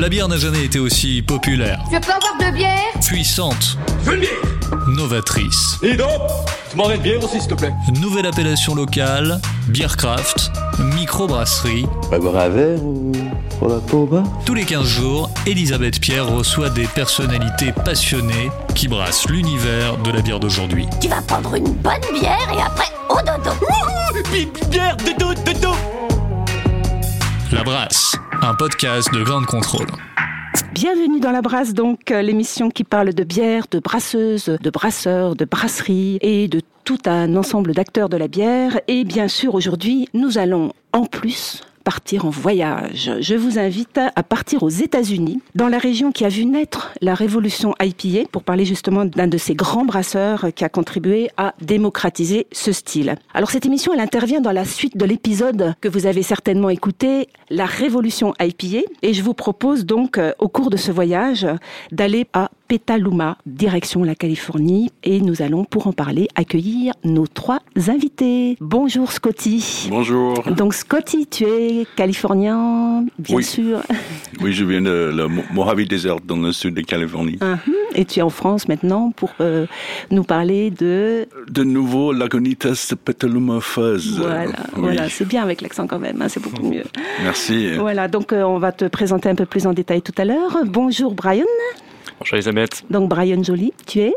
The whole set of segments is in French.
La bière n'a jamais été aussi populaire. Je peux avoir de bière Puissante. Je veux une bière Novatrice. Et donc Je m'en une bière aussi, s'il te plaît. Nouvelle appellation locale, Beercraft, microbrasserie. Va boire un verre ou pour la peau bas? Tous les 15 jours, Elisabeth Pierre reçoit des personnalités passionnées qui brassent l'univers de la bière d'aujourd'hui. Tu vas prendre une bonne bière et après au dodo. Bière, de dos, de dos La Brasse, un podcast de grande contrôle. Bienvenue dans La Brasse, donc, euh, l'émission qui parle de bière, de brasseuses, de brasseurs, de brasseries et de tout un ensemble d'acteurs de la bière. Et bien sûr, aujourd'hui, nous allons en plus partir en voyage. Je vous invite à partir aux États-Unis, dans la région qui a vu naître la révolution IPA, pour parler justement d'un de ces grands brasseurs qui a contribué à démocratiser ce style. Alors cette émission, elle intervient dans la suite de l'épisode que vous avez certainement écouté, la révolution IPA, et je vous propose donc euh, au cours de ce voyage d'aller à Petaluma, direction la Californie, et nous allons pour en parler accueillir nos trois invités. Bonjour Scotty. Bonjour. Donc Scotty, tu es californien, bien Oui. sûr, Oui, je viens de la Mo- Mojave Desert dans le sud de Californie. Mhm. et tu es en France maintenant pour euh, nous parler de... De nouveau, Lagunitas de Petaluma Fuzz. Voilà, Oui. voilà, c'est bien avec l'accent quand même, hein, c'est beaucoup mieux. Merci. Voilà, donc euh, on va te présenter un peu plus en détail tout à l'heure. Bonjour Brian. Bonjour Elisabeth. Donc Brian Joly, tu es?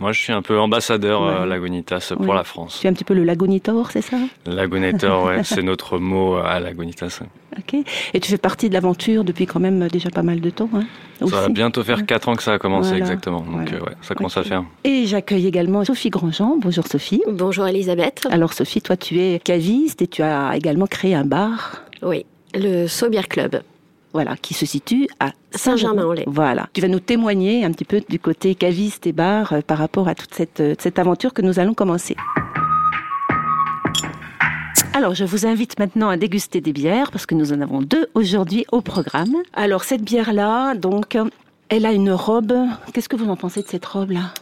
Moi, je suis un peu ambassadeur Ouais. euh, Lagunitas pour la France. Tu es un petit peu le lagonitor, c'est ça? Lagunator, ouais, c'est notre mot à Lagunitas. Ok. Et tu fais partie de l'aventure depuis quand même déjà pas mal de temps. Hein, Ça va bientôt faire 4 ans que ça a commencé Voilà. exactement. Donc Voilà. euh, ouais, ça commence à faire. Et j'accueille également Sophie Grandjean. Bonjour Sophie. Bonjour Elisabeth. Alors Sophie, toi tu es caviste et tu as également créé un bar, Oui, le Saubière Club. Voilà, qui se situe à Saint-Germain-en-Laye. Voilà. Tu vas nous témoigner un petit peu du côté caviste et bar euh, par rapport à toute cette, euh, cette aventure que nous allons commencer. Alors, je vous invite maintenant à déguster des bières parce que nous en avons deux aujourd'hui au programme. Alors, cette bière-là, donc, elle a une robe. Qu'est-ce que vous en pensez de cette robe-là?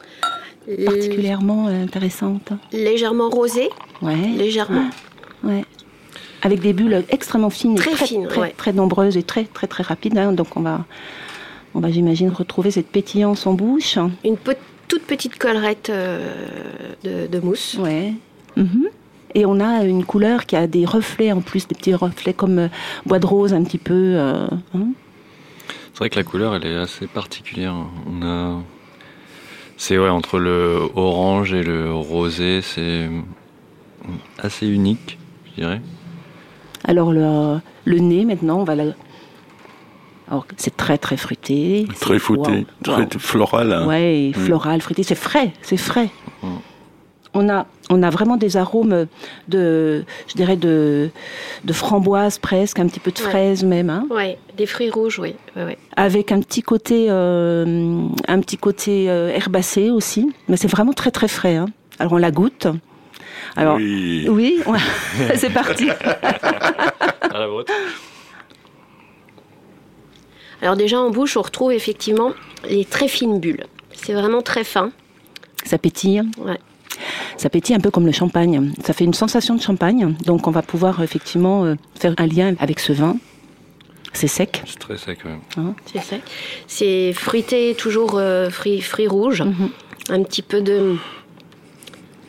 Particulièrement euh, intéressante. Légèrement rosé, Ouais. légèrement. Ouais. Avec des bulles extrêmement fines, et Très très, fines, très, ouais. très nombreuses et très très très rapides. hein. Donc on va, on va j'imagine retrouver cette pétillance en bouche. Une pe- toute petite collerette euh, de, de mousse. Ouais. Mhm. Et on a une couleur qui a des reflets en plus, des petits reflets comme euh, bois de rose un petit peu. euh, hein. C'est vrai que la couleur, elle est assez particulière. On a. C'est ouais, entre le orange et le rosé, c'est assez unique, je dirais. Alors le, le nez maintenant, on va la. Alors c'est très très fruité. Très wow, très wow. floral. hein. Ouais, floral, fruité, c'est frais, c'est frais. Mm. On a, on a vraiment des arômes de, je dirais de, de framboise presque, un petit peu de Ouais. fraise même, hein, Ouais, des fruits rouges, oui. ouais, ouais. avec un petit côté, euh, un petit côté euh, herbacé aussi. Mais c'est vraiment très très frais. hein. Alors on la goûte. Alors Oui. oui, ouais, c'est parti. À la vôtre. Alors déjà en bouche, on retrouve effectivement les très fines bulles. C'est vraiment très fin. Ça pétille. Ouais. Ça pétille un peu comme le champagne. Ça fait une sensation de champagne. Donc on va pouvoir effectivement euh, faire un lien avec ce vin. C'est sec. C'est très sec, ouais. C'est sec. C'est fruité, toujours euh, fruits, fruits rouges. Mhm. Un petit peu de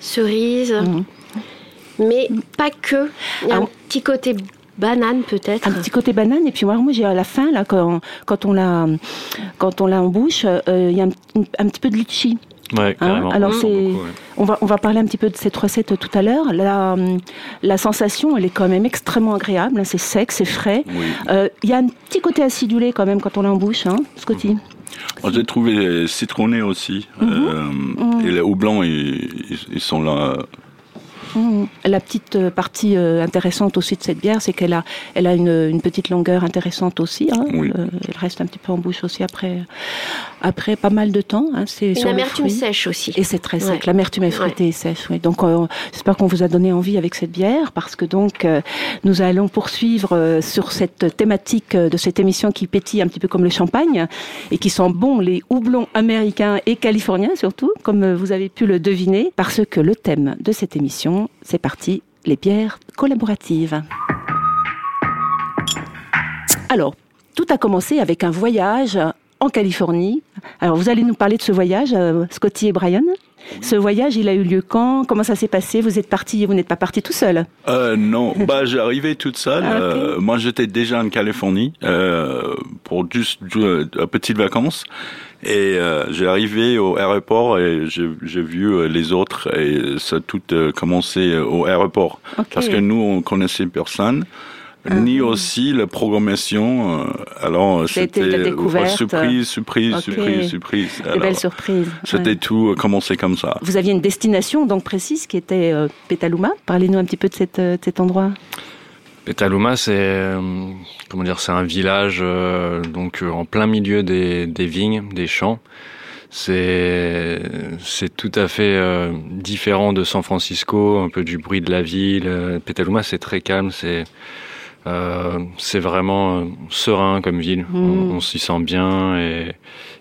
cerise. Mhm. Mais pas que. Il y a Ah. un petit côté banane peut-être. Un petit côté banane et puis moi, moi j'ai à la fin là quand, quand on l'a quand on l'a en bouche, euh, il y a un, un petit peu de litchi. Ouais, carrément. alors c'est- ouais. On va on va parler un petit peu de cette recette tout à l'heure. La la sensation, elle est quand même extrêmement agréable. hein. C'est sec, c'est frais. Oui. Euh, Il y a un petit côté acidulé quand même quand on l'a en bouche, hein, Scotty. Moi, j'ai trouvé les citronnés aussi. Euh, Et les ils, ils- ils sont là. Mhm. La petite euh, partie euh, intéressante aussi de cette bière, c'est qu'elle a, elle a une, une petite longueur intéressante aussi. hein. Oui. Euh, elle reste un petit peu en bouche aussi après, après pas mal de temps. hein. C'est Une amertume sèche aussi. Et c'est très sec. Ouais. L'amertume est fruitée et sèche. Oui. Donc, euh, j'espère qu'on vous a donné envie avec cette bière, parce que donc euh, nous allons poursuivre euh, sur cette thématique euh, de cette émission qui pétille un petit peu comme le champagne et qui sent bon les houblons américains et californiens surtout, comme euh, vous avez pu le deviner, parce que le thème de cette émission, c'est parti, les bières collaboratives. Alors. tout a commencé avec un voyage en Californie. Alors, vous allez nous parler de ce voyage, euh, Scotty et Brian? Ce voyage, il a eu lieu quand? Comment ça s'est passé? Vous êtes parti, vous n'êtes pas parti tout seul? Euh, Non, bah j'arrivais toute seule. Ah, ok. Euh, moi, j'étais déjà en Californie euh, pour juste euh, petites vacances. Et j'ai arrivé au aéroport et j'ai vu les autres et ça a tout commencé au aéroport. Parce que nous, on connaissait personne. Ni Ah. aussi la programmation. euh, alors, c'était la découverte. surprise, surprise, Ok. surprise, surprise. Des Alors, belles surprises. C'était ouais. tout euh, commencé comme ça. Vous aviez une destination donc précise qui était euh, Petaluma. Parlez-nous un petit peu de, cette, euh, de cet endroit. Petaluma, c'est euh, comment dire, c'est un village euh, donc euh, en plein milieu des, des vignes, des champs. C'est c'est tout à fait euh, différent de San Francisco, un peu du bruit de la ville. Euh, Petaluma, c'est très calme, c'est euh, c'est vraiment euh, serein comme ville. On, on s'y sent bien et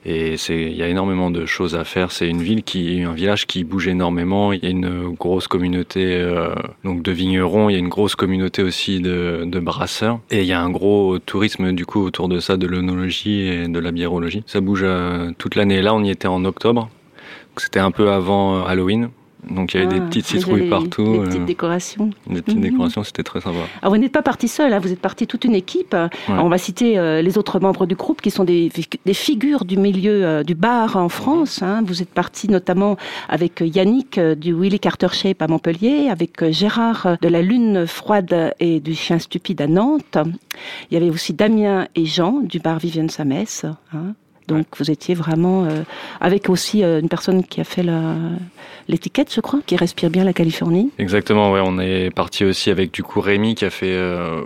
et c'est il y a énormément de choses à faire. C'est une ville qui un village qui bouge énormément. Il y a une grosse communauté euh, donc de vignerons. Il y a une grosse communauté aussi de, de brasseurs et il y a un gros tourisme du coup autour de ça, de l'œnologie et de la biérologie. Ça bouge euh, toute l'année. Là, on y était en octobre. C'était un peu avant Halloween. Donc il y avait des Ah, petites citrouilles les- partout, Des euh, petites décorations. des petites Mhm. décorations, c'était très sympa. Alors, vous n'êtes pas parti seul, hein, vous êtes parti toute une équipe. Alors, on va citer euh, les autres membres du groupe qui sont des, des figures du milieu euh, du bar en France. hein. Vous êtes parti notamment avec Yannick euh, du Willy Carter Shape à Montpellier, avec Gérard de la Lune Froide et du Chien Stupide à Nantes. Il y avait aussi Damien et Jean du bar Vivienne Samès. hein. Donc vous étiez vraiment euh, avec aussi euh, une personne qui a fait l'étiquette, je crois, qui respire bien la Californie. Exactement, ouais, on est parti aussi avec du coup Rémi qui a fait euh,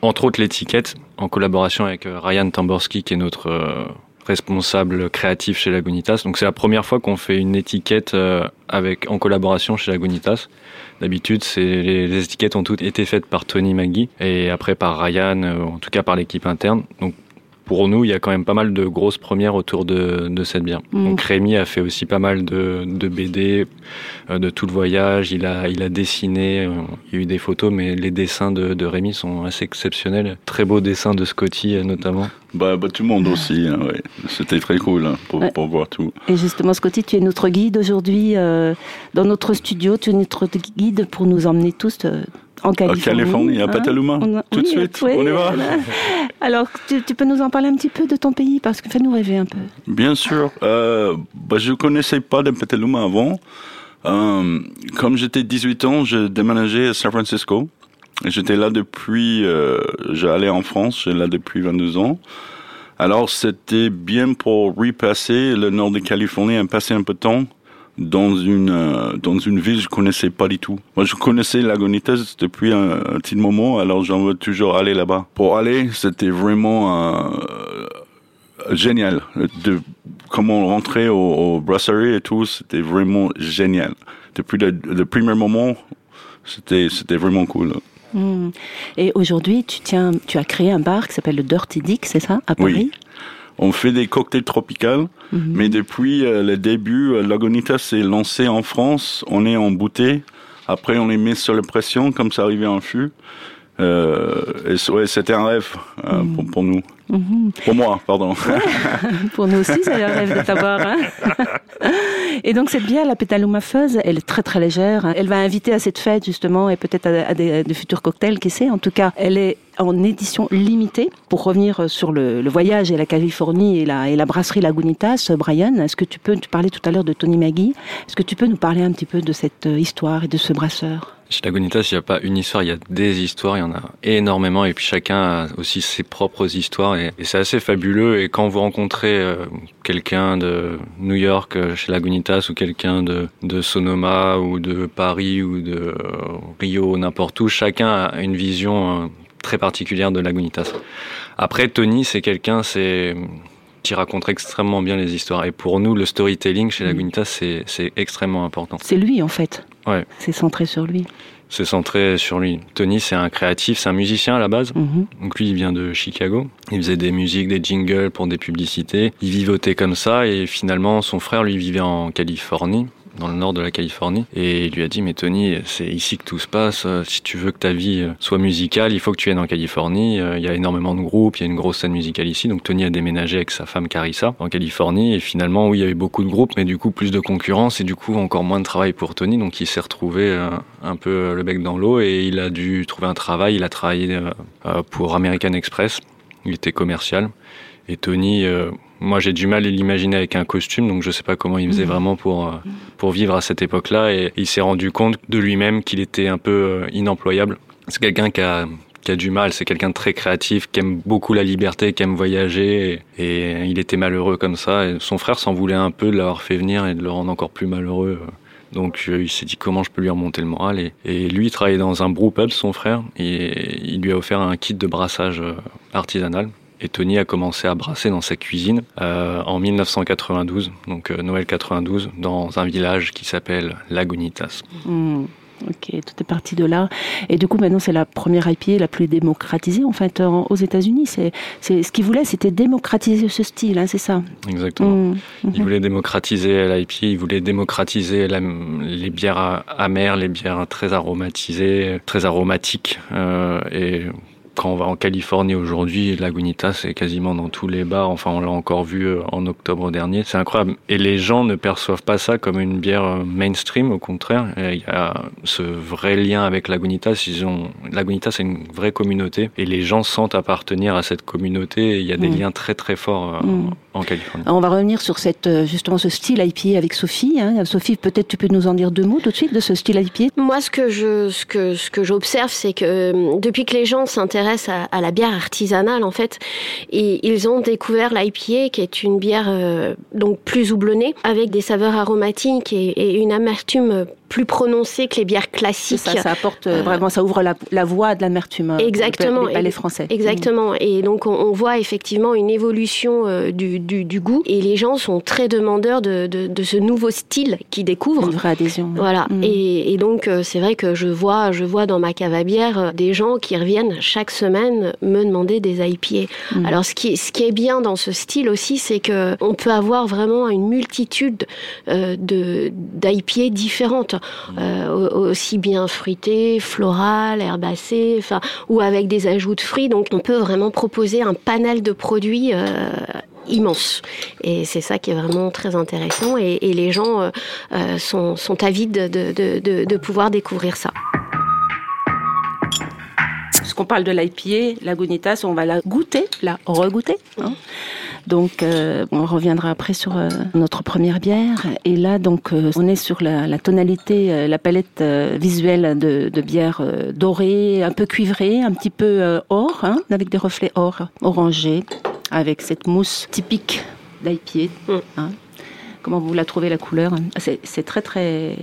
entre autres l'étiquette en collaboration avec Ryan Tamborski qui est notre responsable créatif chez Lagunitas. Donc c'est la première fois qu'on fait une étiquette avec en collaboration chez Lagunitas. D'habitude, les, étiquettes ont toutes été faites par Tony Magui et après par Ryan, en tout cas par l'équipe interne. Pour nous, il y a quand même pas mal de grosses premières autour de, de cette bière. Mm. Donc Rémi a fait aussi pas mal de, de BD, euh, de tout le voyage. Il a, il a dessiné. euh, Il y a eu des photos, mais les dessins de, de Rémi sont assez exceptionnels. Très beaux dessins de Scotty euh, notamment. Bah, bah, tout le monde aussi, hein, ouais. C'était très cool hein, pour, Ouais. pour voir tout. Et justement, Scotty, tu es notre guide aujourd'hui euh, dans notre studio. Tu es notre guide pour nous emmener tous euh, en Californie. Californie, à hein. Petaluma, tout de oui, suite, oui, on y va. Alors, tu, tu peux nous en parler un petit peu de ton pays Parce que fais-nous rêver un peu. Bien sûr. Euh, bah, je connaissais pas de Petaluma avant. Euh, comme j'étais 18 ans, j'ai déménagé à San Francisco. J'étais là depuis, euh, j'allais en France, j'étais là depuis 22 ans. Alors c'était bien pour repasser le nord de Californie et passer un peu de temps dans une euh, dans une ville que je connaissais pas du tout. Moi je connaissais Lagunitas depuis un, un petit moment, alors j'en veux toujours aller là-bas. Pour aller, c'était vraiment euh, génial. De comment rentrer au, au brasserie et tout, c'était vraiment génial. Depuis le, le premier moment, c'était c'était vraiment cool. Hmm. Et aujourd'hui, tu, tiens, tu as créé un bar qui s'appelle le Dirty Dick, c'est ça, à Paris? Oui. On fait des cocktails tropicaux, Mhm. mais depuis euh, le début, euh, Lagunitas s'est lancé en France. On est en bouteille. Après, on les met sur la pression, comme ça arrivait en fût. Euh, et ouais, c'était un rêve euh, pour, pour nous. Mhm. Pour moi, pardon. Pour nous aussi, c'est le rêve de t'avoir. Hein et donc cette bière, la Petaluma Fuzz, elle est très très légère. Elle va inviter à cette fête justement et peut-être à, des, futurs cocktails, qui sait. En tout cas, elle est en édition limitée. Pour revenir sur le, voyage et la Californie et la, et la brasserie Lagunitas, Brian, est-ce que tu peux, tu parlais tout à l'heure de Tony Magui, est-ce que tu peux nous parler un petit peu de cette euh, histoire et de ce brasseur? Chez Lagunitas, il n'y a pas une histoire, il y a des histoires, il y en a énormément, et puis chacun a aussi ses propres histoires, et, c'est assez fabuleux. Et quand vous rencontrez euh, quelqu'un de New York euh, chez Lagunitas, ou quelqu'un de, de Sonoma, ou de Paris, ou de euh, Rio, n'importe où, chacun a une vision euh, très particulière de Lagunitas. Après, Tony, c'est quelqu'un, c'est qui raconte extrêmement bien les histoires. Et pour nous, le storytelling chez Lagunitas, c'est c'est extrêmement important. C'est lui en fait. Ouais. C'est centré sur lui. C'est centré sur lui. Tony, c'est un créatif, c'est un musicien à la base. Mhm. Donc lui, il vient de Chicago. Il faisait des musiques, des jingles pour des publicités. Il vivotait comme ça et finalement, son frère, lui, vivait en Californie. Dans le nord de la Californie. Et il lui a dit, mais Tony, c'est ici que tout se passe. Si tu veux que ta vie soit musicale, il faut que tu viennes en Californie. Il y a énormément de groupes, il y a une grosse scène musicale ici. Donc Tony a déménagé avec sa femme Carissa en Californie. Et finalement, oui, il y avait beaucoup de groupes, mais du coup, plus de concurrence et du coup, encore moins de travail pour Tony. Donc il s'est retrouvé un peu le bec dans l'eau et il a dû trouver un travail. Il a travaillé pour American Express. Il était commercial. Et Tony, euh, moi j'ai du mal à l'imaginer avec un costume, donc je sais pas comment il faisait mhm. vraiment pour, euh, pour vivre à cette époque-là. Et il s'est rendu compte de lui-même qu'il était un peu euh, inemployable. C'est quelqu'un qui a, qui a du mal, c'est quelqu'un de très créatif, qui aime beaucoup la liberté, qui aime voyager. Et, il était malheureux comme ça. Et son frère s'en voulait un peu de l'avoir fait venir et de le rendre encore plus malheureux. Donc il s'est dit comment je peux lui remonter le moral? Et, et lui, il travaillait dans un brew pub, son frère, et il lui a offert un kit de brassage artisanal. Et Tony a commencé à brasser dans sa cuisine euh, en 1992, donc euh, Noël 92, dans un village qui s'appelle Lagunitas. Hmm. Ok, tout est parti de là. Et du coup, maintenant, c'est la première IPA la plus démocratisée, en fait, aux États-Unis. C'est, ce qu'il voulait, c'était démocratiser ce style, hein, c'est ça? Exactement. Hmm. Il voulait démocratiser l'IPA, il voulait démocratiser les bières amères, les bières très aromatisées, très aromatiques. Euh, et quand on va en Californie aujourd'hui, Lagunitas c'est quasiment dans tous les bars. Enfin, on l'a encore vu euh, en octobre dernier. C'est incroyable. Et les gens ne perçoivent pas ça comme une bière euh, mainstream. Au contraire, il y a ce vrai lien avec Lagunitas. Ils ont Lagunitas, c'est une vraie communauté et les gens sentent appartenir à cette communauté. il y a des mm. liens très très forts euh, mm. En Californie. on va revenir sur cette justement ce style IPA avec Sophie. Hein. Sophie, peut-être tu peux nous en dire deux mots tout de suite de ce style IPA. Moi, ce que je ce que ce que j'observe, c'est que depuis que les gens s'intéressent à, la bière artisanale en fait. Et ils ont découvert l'IPA qui est une bière euh, donc plus houblonnée avec des saveurs aromatiques et, et une amertume plus prononcé que les bières classiques. Ça, ça apporte euh, vraiment, ça ouvre la, la voie de l'amertume. Euh, exactement. Les palais français. Exactement. Et donc on, voit effectivement une évolution euh, du, du, du, goût et les gens sont très demandeurs de, de, de ce nouveau style qu'ils découvrent. Une vraie adhésion. Voilà. Mm. Et, et, donc c'est vrai que je vois, je vois dans ma cave à bière des gens qui reviennent chaque semaine me demander des IPA. Mm. Alors ce qui, ce qui est bien dans ce style aussi, c'est que on peut avoir vraiment une multitude de d'IPA différentes. Euh, aussi bien fruité, floral, herbacé, enfin, ou avec des ajouts de fruits. Donc on peut vraiment proposer un panel de produits euh, immense. Et c'est ça qui est vraiment très intéressant. Et, les gens euh, sont, avides de, pouvoir découvrir ça. Puisqu'on parle de l'IPA, la Gunitas, on va la goûter, la regoûter. Hein. Donc, euh, on reviendra après sur euh, notre première bière. Et là, donc, euh, on est sur la, tonalité, la palette visuelle de, bière dorée, un peu cuivrée, un petit peu or, hein, avec des reflets or, orangés, avec cette mousse typique d'IPA. Mm. Hein. Comment vous la trouvez la couleur C'est très très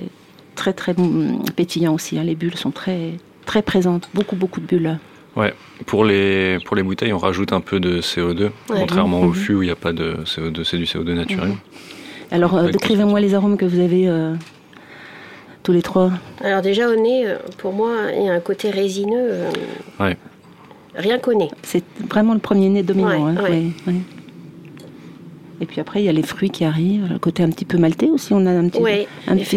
très très mm, pétillant aussi. Hein. Les bulles sont très très présentes, beaucoup beaucoup de bulles. Ouais, pour les, pour les bouteilles, on rajoute un peu de CO2, contrairement au mhm. fût où il n'y a pas de CO2, c'est du CO2 naturel. Mhm. Alors, euh, décrivez-moi les arômes que vous avez euh, tous les trois. Alors, déjà, au nez, euh, pour moi, il y a un côté résineux. ouais. Rien qu'au nez. C'est vraiment le premier nez dominant. Hein, Et puis après, il y a les fruits qui arrivent, le côté un petit peu maltais aussi. On a un petit,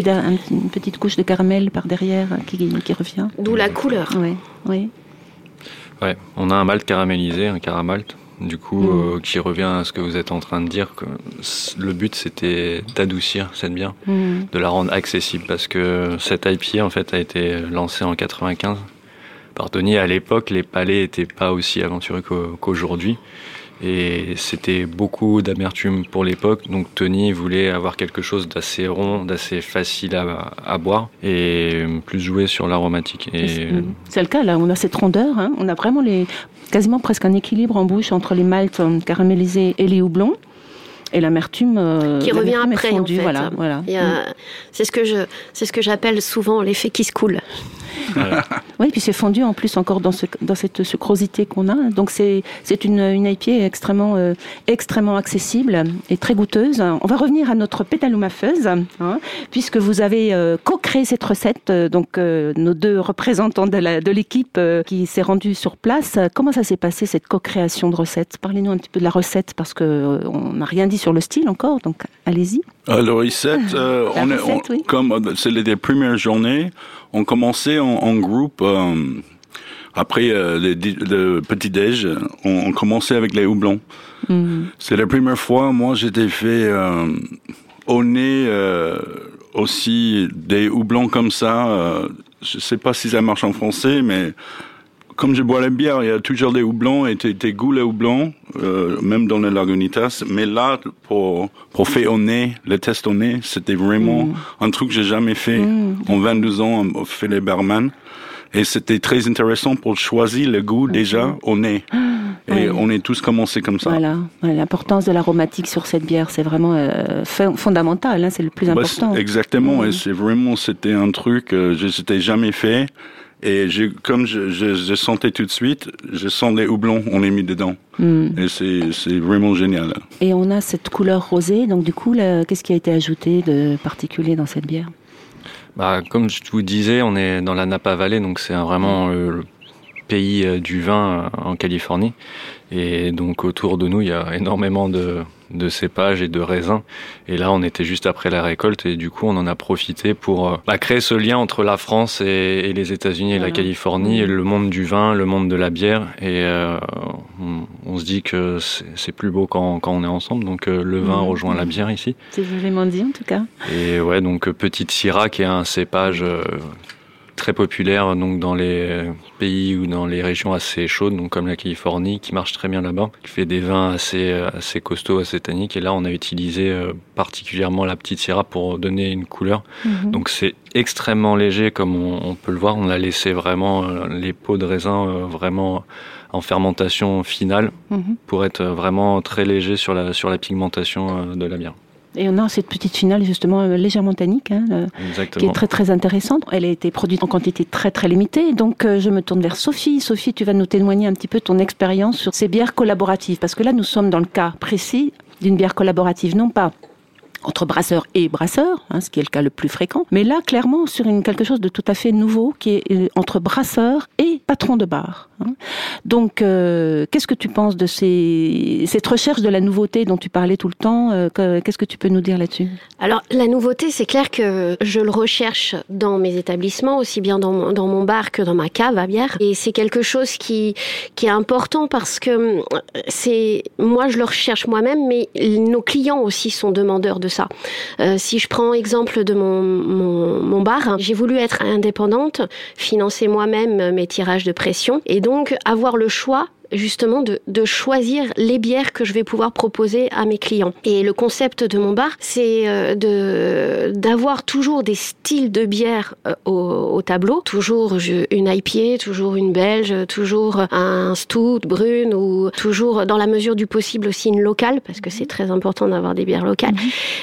un une petite couche de caramel par derrière qui, qui revient. D'où la couleur. Oui, oui. Ouais, on a un malt caramélisé, un caramalt, du coup, mm. euh, qui revient à ce que vous êtes en train de dire, que le but c'était d'adoucir cette bière, mm. de la rendre accessible, parce que cette IPA en fait a été lancée en 95 par Tony. À l'époque, les palais n'étaient pas aussi aventureux qu'aujourd'hui. Et c'était beaucoup d'amertume pour l'époque. Donc Tony voulait avoir quelque chose d'assez rond, d'assez facile à, boire et plus jouer sur l'aromatique. C'est le cas là, on a cette rondeur, hein. on a vraiment les, quasiment presque un équilibre en bouche entre les maltes caramélisés et les houblons et l'amertume euh, qui revient après en fait. Voilà, voilà. C'est ce que je, c'est ce que j'appelle souvent l'effet qui se coule. Oui, puis c'est fondu en plus encore dans, ce, dans cette sucrosité qu'on a. Donc c'est une, une IPA extrêmement euh, extrêmement accessible et très goûteuse. On va revenir à notre pétaloumafeuse, hein, puisque vous avez euh, co-créé cette recette. donc euh, nos deux représentants de l'équipe qui s'est rendue sur place. Comment ça s'est passé cette co-création de recette? Parlez-nous un petit peu de la recette parce que on n'a rien dit sur le style encore. Donc allez-y. Recette, La est, recette, on- oui. comme c'est les, les premières journées, on commençait en, en groupe. euh, après euh, le, di- le petit déj, on, on commençait avec les houblons. Hmm. C'est la première fois, moi, j'étais fait euh, au nez euh, aussi des houblons comme ça. je sais pas si ça marche en français, mais comme je bois la bière, il y a toujours des houblons et tes, tes goûts les houblons, euh, même dans le Lagunitas. Mais là, pour, pour faire au nez, le test au nez, c'était vraiment un truc que j'ai jamais fait en 22 ans, on fait les barman. Et c'était très intéressant pour choisir le goût déjà au nez. Et on est tous commencé comme ça. Voilà, l'importance de l'aromatique sur cette bière, c'est vraiment euh, fon- fondamental. hein, c'est le plus Bah, important. exactement, Mhm. et c'est vraiment, c'était un truc que je n'étais jamais fait. Et comme je, je, je sentais tout de suite, je sens les houblons, on les mis dedans. Hmm. Et c'est, c'est vraiment génial. Et on a cette couleur rosée. Donc du coup, là, qu'est-ce qui a été ajouté de particulier dans cette bière? Bah, comme je vous disais, on est dans la Napa Valley, donc c'est vraiment euh, le pays euh, du vin euh, en Californie. Et donc autour de nous, il y a énormément de, de cépages et de raisins. Et là, on était juste après la récolte et du coup, on en a profité pour euh, bah, créer ce lien entre la France et, et les États-Unis et la. Californie, et le monde du vin, le monde de la bière. Et euh, on, on se dit que c'est plus beau quand, quand on est ensemble. Donc euh, le vin Mhm. rejoint la bière ici. C'est joliment dit en tout cas. Et ouais, donc Petite Syrah, qui est un cépage euh, très populaire donc dans les pays ou dans les régions assez chaudes, donc comme la Californie, qui marche très bien là-bas, qui fait des vins assez assez costauds, assez tanniques. Et là, on a utilisé euh, particulièrement la Petite Syrah pour donner une couleur. Mhm. Donc c'est extrêmement léger, comme on, on peut le voir. On a laissé vraiment euh, les peaux de raisin euh, vraiment en fermentation finale Mhm. pour être vraiment très léger sur la sur la pigmentation de la bière. Et on a cette petite finale justement euh, légèrement tannique, hein, euh, qui est très très intéressante. Elle a été produite en quantité très très limitée. Donc euh, je me tourne vers Sophie. Sophie, tu vas nous témoigner un petit peu ton expérience sur ces bières collaboratives, parce que là nous sommes dans le cas précis d'une bière collaborative, non pas entre brasseurs et brasseurs, hein, ce qui est le cas le plus fréquent, mais là clairement sur une quelque chose de tout à fait nouveau qui est euh, entre brasseurs et patron de bar. hein. Donc euh, qu'est-ce que tu penses de cette recherche de la nouveauté dont tu parlais tout le temps euh, que- Qu'est-ce que tu peux nous dire là-dessus? Alors la nouveauté, c'est clair que je le recherche dans mes établissements, aussi bien dans mon, bar que dans ma cave à bière. Et c'est quelque chose qui, qui est important parce que c'est moi je le recherche moi-même, mais nos clients aussi sont demandeurs de ça. Euh, si je prends exemple de mon, bar, j'ai voulu être indépendante, financer moi-même mes tirages de pression et donc avoir le choix justement de, de choisir les bières que je vais pouvoir proposer à mes clients. Et le concept de mon bar, c'est euh, de d'avoir toujours des styles de bières euh, au, au tableau, toujours une IPA, toujours une belge, toujours un stout brune ou toujours dans la mesure du possible aussi une locale parce que c'est très important d'avoir des bières locales.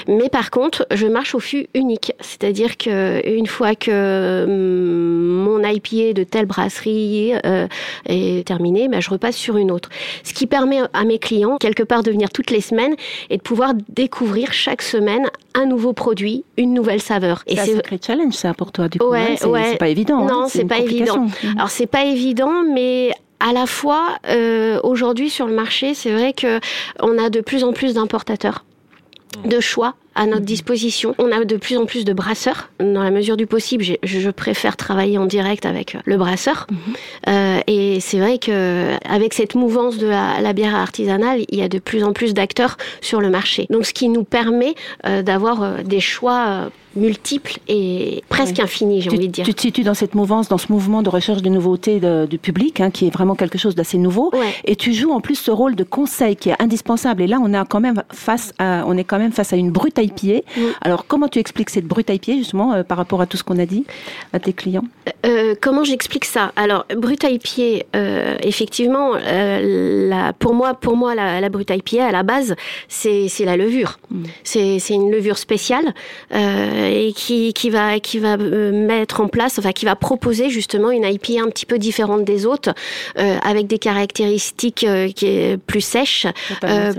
Mais par contre, je marche au fût unique, c'est-à-dire que une fois que hum, mon IPA de telle brasserie euh, est terminé, ben, je repasse sur une autre. Ce qui permet à mes clients, quelque part, de venir toutes les semaines et de pouvoir découvrir chaque semaine un nouveau produit, une nouvelle saveur. Et c'est un sacré challenge ça pour toi du coup. Ouais, hein, c'est ouais. c'est pas évident. Non, hein, c'est une pas complication. Mhm. Alors c'est pas évident, mais à la fois euh, aujourd'hui sur le marché, c'est vrai que on a de plus en plus d'importateurs de choix à notre disposition. On a de plus en plus de brasseurs. Dans la mesure du possible, je préfère travailler en direct avec le brasseur. Euh, et c'est vrai que avec cette mouvance de la, la bière artisanale, il y a de plus en plus d'acteurs sur le marché. Donc, ce qui nous permet euh, d'avoir euh, des choix euh, multiples et presque Ouais. infinis, j'ai envie de dire. tu te situes dans cette mouvance, dans ce mouvement de recherche de nouveautés du public, hein, qui est vraiment quelque chose d'assez nouveau. Ouais. Et tu joues en plus ce rôle de conseil qui est indispensable. Et là, on est quand même face à, on est quand même face à une brutalité IPA. Alors, comment tu expliques cette brute IPA, justement, euh, par rapport à tout ce qu'on a dit à tes clients? Euh, Comment j'explique ça? Alors, brute euh, effectivement, euh, la, pour moi, pour moi la, la brute IPA, à la base, c'est la levure. Mm. C'est une levure spéciale euh, et qui, qui va, qui va euh, mettre en place, enfin, qui va proposer justement une IPA un petit peu différente des autres, avec des caractéristiques qui est plus sèches,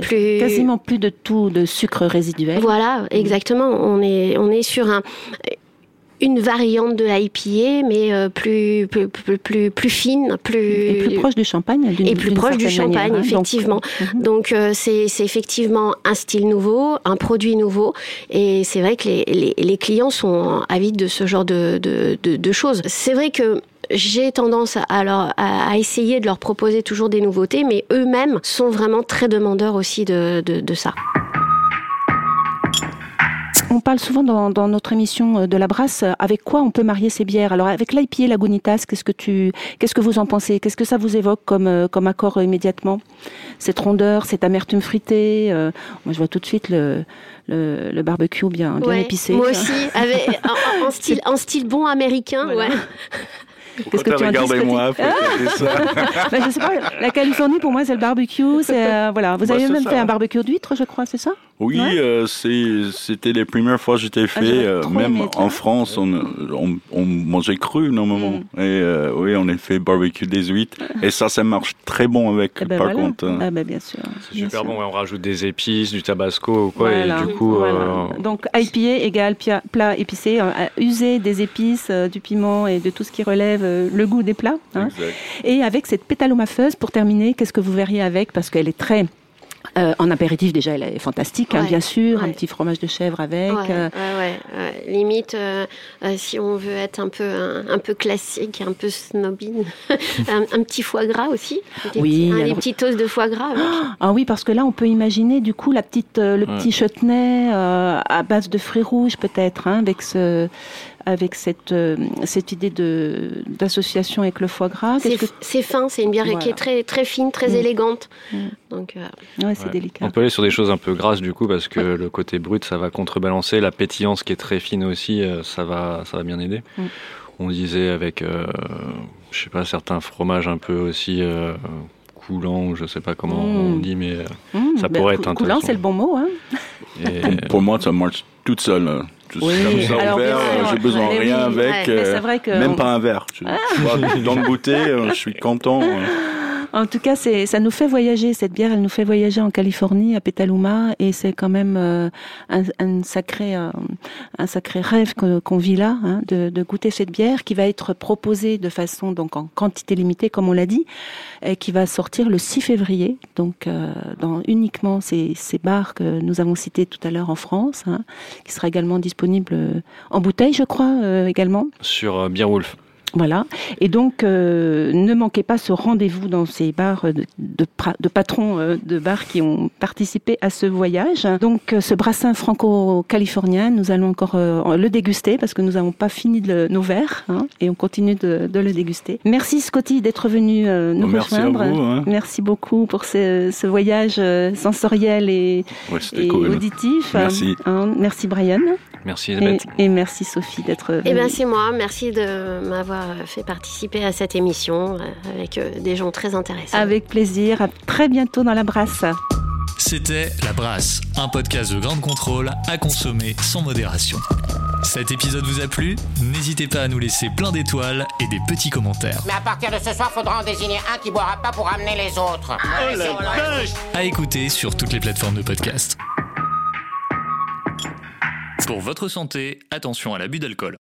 plus... Quasiment plus de tout de sucre résiduel. Voilà, exactement. On est, on est sur un une variante de l'IPA, mais euh, plus, plus, plus, plus, fine, plus... Et plus proche du champagne. Et plus proche du champagne, hein, effectivement. Donc, euh, c'est effectivement un style nouveau, un produit nouveau, et c'est vrai que les, les, les, clients sont avides de ce genre de, de, de, de choses. C'est vrai que j'ai tendance à, alors, à, essayer de leur proposer toujours des nouveautés, mais eux-mêmes sont vraiment très demandeurs aussi de, de, de ça. On parle souvent dans, dans, notre émission euh, de la brasse euh, avec quoi on peut marier ces bières? Alors avec l'IPA Lagunitas, qu'est-ce que tu, qu'est-ce que vous en pensez? Qu'est-ce que ça vous évoque comme euh, comme accord immédiatement? Cette rondeur, cette amertume fruitée. moi, je vois tout de suite le le, le barbecue bien bien épicé. Moi aussi, avec, en, style en style bon américain, ouais. Qu'est-ce que tu Regardez-moi, ah ben, Je sais pas, la Californie pour moi c'est le barbecue, c'est voilà. Vous bah, avez même fait un barbecue d'huîtres, je crois, c'est ça? Oui, euh, c'était les premières fois que j'étais ah, fait. Euh, même en France, on, on, on, mangeait cru normalement. Mm. Et euh, oui, on a fait barbecue des huîtres. Et ça, ça marche très bon avec, eh ben par contre. Hein. Ah ben bien sûr. C'est super bon. on rajoute des épices, du tabasco ou quoi. Et du coup, Donc IPA égale plat épicé. user des épices, du piment et de tout ce qui relève le goût des plats. Hein. Et avec cette pétalomafeuse, pour terminer, qu'est-ce que vous verriez avec? Parce qu'elle est très euh, en apéritif, déjà, elle est fantastique, hein, bien sûr. Un petit fromage de chèvre avec. Euh. Limite, euh, si on veut être un peu, un, peu classique, un peu snobine, un, petit foie gras aussi. Des oui. Petits, petits toasts de foie gras. Ah oui, parce que là, on peut imaginer, du coup, la petite, le petit chutney à base de fruits rouges, peut-être, hein, avec ce, avec cette, euh, cette idée de, d'association avec le foie gras? C'est, fin, c'est une bière qui est très, très fine, très mm. élégante. Mm. Donc, euh, ouais, c'est délicat. On peut aller sur des choses un peu grasses du coup, parce que le côté brut, ça va contrebalancer. La pétillance qui est très fine aussi, euh, ça va, ça va bien aider. Mm. On disait avec, je sais pas, certains fromages un peu aussi coulant, ou je sais pas comment on dit, mais ça ben, pourrait être intéressant. Coulant, c'est le bon mot. Hein pour, moi, ça marche toute seule. Hein. Oui. Comme verre, j'ai besoin de rien avec. Euh, même pas un verre. Ah. dans le goûter, euh, je suis content. En tout cas, c'est, ça nous fait voyager. Cette bière, elle nous fait voyager en Californie, à Petaluma, et c'est quand même euh, un, un, sacré, euh, un sacré rêve qu'on vit là, hein, de, de, goûter cette bière qui va être proposée de façon donc en quantité limitée, comme on l'a dit, et qui va sortir le 6 février, donc euh, dans uniquement ces, ces bars que nous avons cités tout à l'heure en France, hein, qui sera également disponible en bouteille, je crois, également. Sur Beer Wolf. Voilà. Et donc, euh, ne manquez pas ce rendez-vous dans ces bars de, de, patrons euh, de bars qui ont participé à ce voyage. Donc, euh, ce brassin franco-californien, nous allons encore le déguster parce que nous n'avons pas fini de nos verres hein, et on continue de, le déguster. Merci Scotty d'être venu nous Merci rejoindre. Hein. Merci beaucoup pour ce, voyage sensoriel et, auditif. Merci. Hein, merci Brian. Merci Elisabeth. Et, merci Sophie d'être venue. Eh bien, c'est moi. Merci de m'avoir fait participer à cette émission euh, avec euh, des gens très intéressants. Avec plaisir. À très bientôt dans la brasse. C'était La Brasse, un podcast de grande contrôle à consommer sans modération. Cet épisode vous a plu? N'hésitez pas à nous laisser plein d'étoiles et des petits commentaires. Mais à partir de ce soir, faudra en désigner un qui boira pas pour amener les autres. À écouter sur toutes les plateformes de podcast. Pour votre santé, attention à l'abus d'alcool.